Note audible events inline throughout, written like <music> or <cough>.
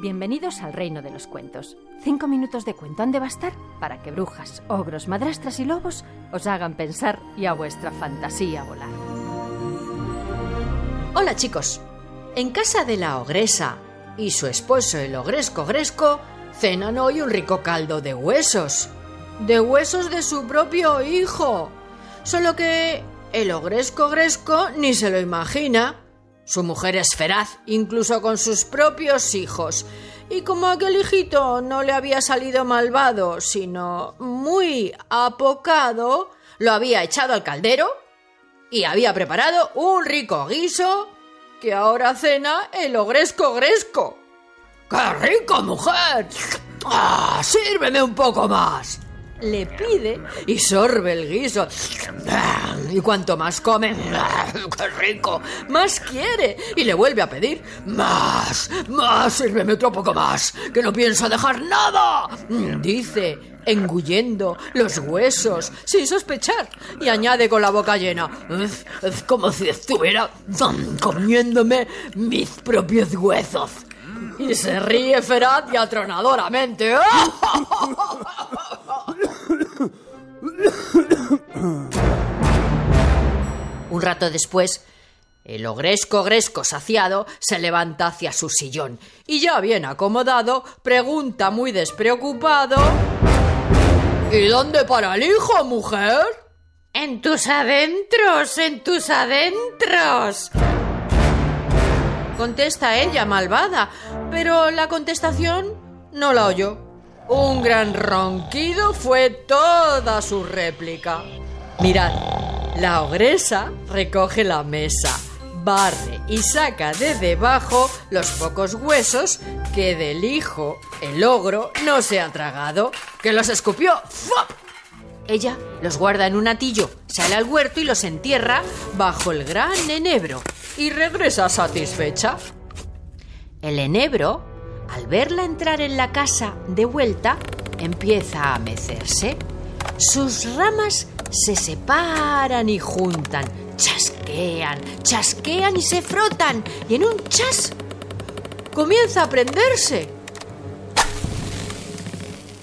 Bienvenidos al reino de los cuentos. Cinco minutos de cuento han de bastar para que brujas, ogros, madrastras y lobos os hagan pensar y a vuestra fantasía volar. Hola chicos. En casa de la ogresa y su esposo el ogresco gresco cenan hoy un rico caldo de huesos. De huesos de su propio hijo. Solo que el ogresco gresco ni se lo imagina. Su mujer es feraz, incluso con sus propios hijos. Y como aquel hijito no le había salido malvado, sino muy apocado, lo había echado al caldero y había preparado un rico guiso que ahora cena el ogresco gresco. ¡Qué rico, mujer! ¡Ah, sírveme un poco más! Le pide y sorbe el guiso. Y cuanto más come, ¡qué rico! Más quiere y le vuelve a pedir más, más, sírveme otro poco más, que no pienso dejar nada. Dice, engullendo los huesos sin sospechar y añade con la boca llena, es como si estuviera comiéndome mis propios huesos. Y se ríe feraz y atronadoramente. <laughs> <clears throat> Un rato después, el ogresco gresco saciado se levanta hacia su sillón y ya bien acomodado, pregunta muy despreocupado ¿Y dónde para el hijo, mujer? En tus adentros, en tus adentros. Contesta ella, malvada, pero la contestación no la oyó. Un gran ronquido fue toda su réplica. Mirad, la ogresa recoge la mesa, barre y saca de debajo los pocos huesos que del hijo, el ogro, no se ha tragado, que los escupió. ¡Fop! Ella los guarda en un atillo, sale al huerto y los entierra bajo el gran enebro y regresa satisfecha. El enebro, al verla entrar en la casa de vuelta, empieza a mecerse. Sus ramas se separan y juntan, chasquean, chasquean y se frotan, y en un chas comienza a prenderse.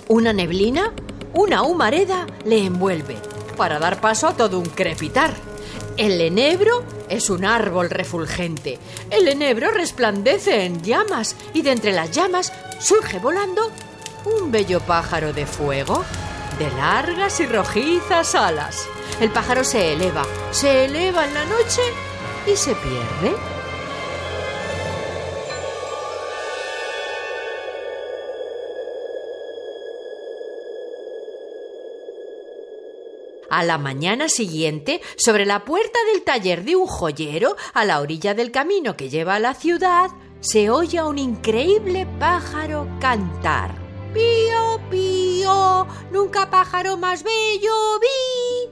Una neblina, una humareda le envuelve para dar paso a todo un crepitar. El enebro es un árbol refulgente. El enebro resplandece en llamas y de entre las llamas surge volando un bello pájaro de fuego de largas y rojizas alas. El pájaro se eleva, se eleva en la noche y se pierde. A la mañana siguiente, sobre la puerta del taller de un joyero, a la orilla del camino que lleva a la ciudad, se oye a un increíble pájaro cantar. Pío, pío, nunca pájaro más bello vi.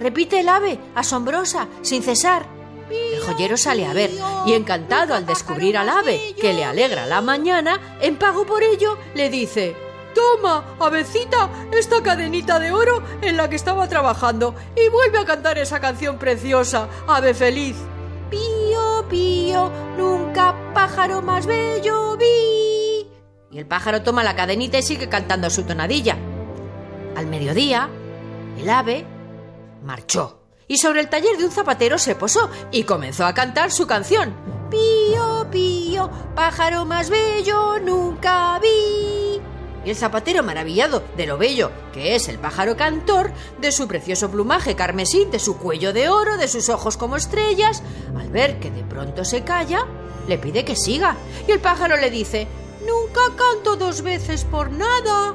Repite el ave, asombrosa, sin cesar. El joyero sale a ver y encantado al descubrir al ave, que le alegra la mañana, en pago por ello, le dice Toma, avecita, esta cadenita de oro en la que estaba trabajando y vuelve a cantar esa canción preciosa, Ave Feliz. Pío, pío, nunca pájaro más bello vi. Y el pájaro toma la cadenita y sigue cantando su tonadilla. Al mediodía, el ave marchó y sobre el taller de un zapatero se posó y comenzó a cantar su canción. Pío, pío, pájaro más bello nunca vi. Y el zapatero, maravillado de lo bello que es el pájaro cantor, de su precioso plumaje carmesí, de su cuello de oro, de sus ojos como estrellas, al ver que de pronto se calla, le pide que siga. Y el pájaro le dice, Nunca canto dos veces por nada.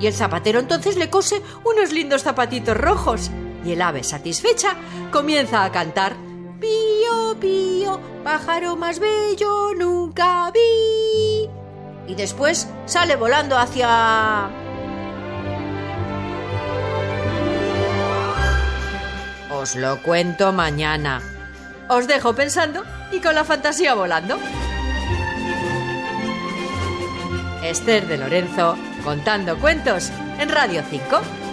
Y el zapatero entonces le cose unos lindos zapatitos rojos. Y el ave, satisfecha, comienza a cantar, Pío, pío, pájaro más bello nunca vi y después sale volando hacia... Os lo cuento mañana. Os dejo pensando y con la fantasía volando. Esther de Lorenzo contando cuentos en Radio 5.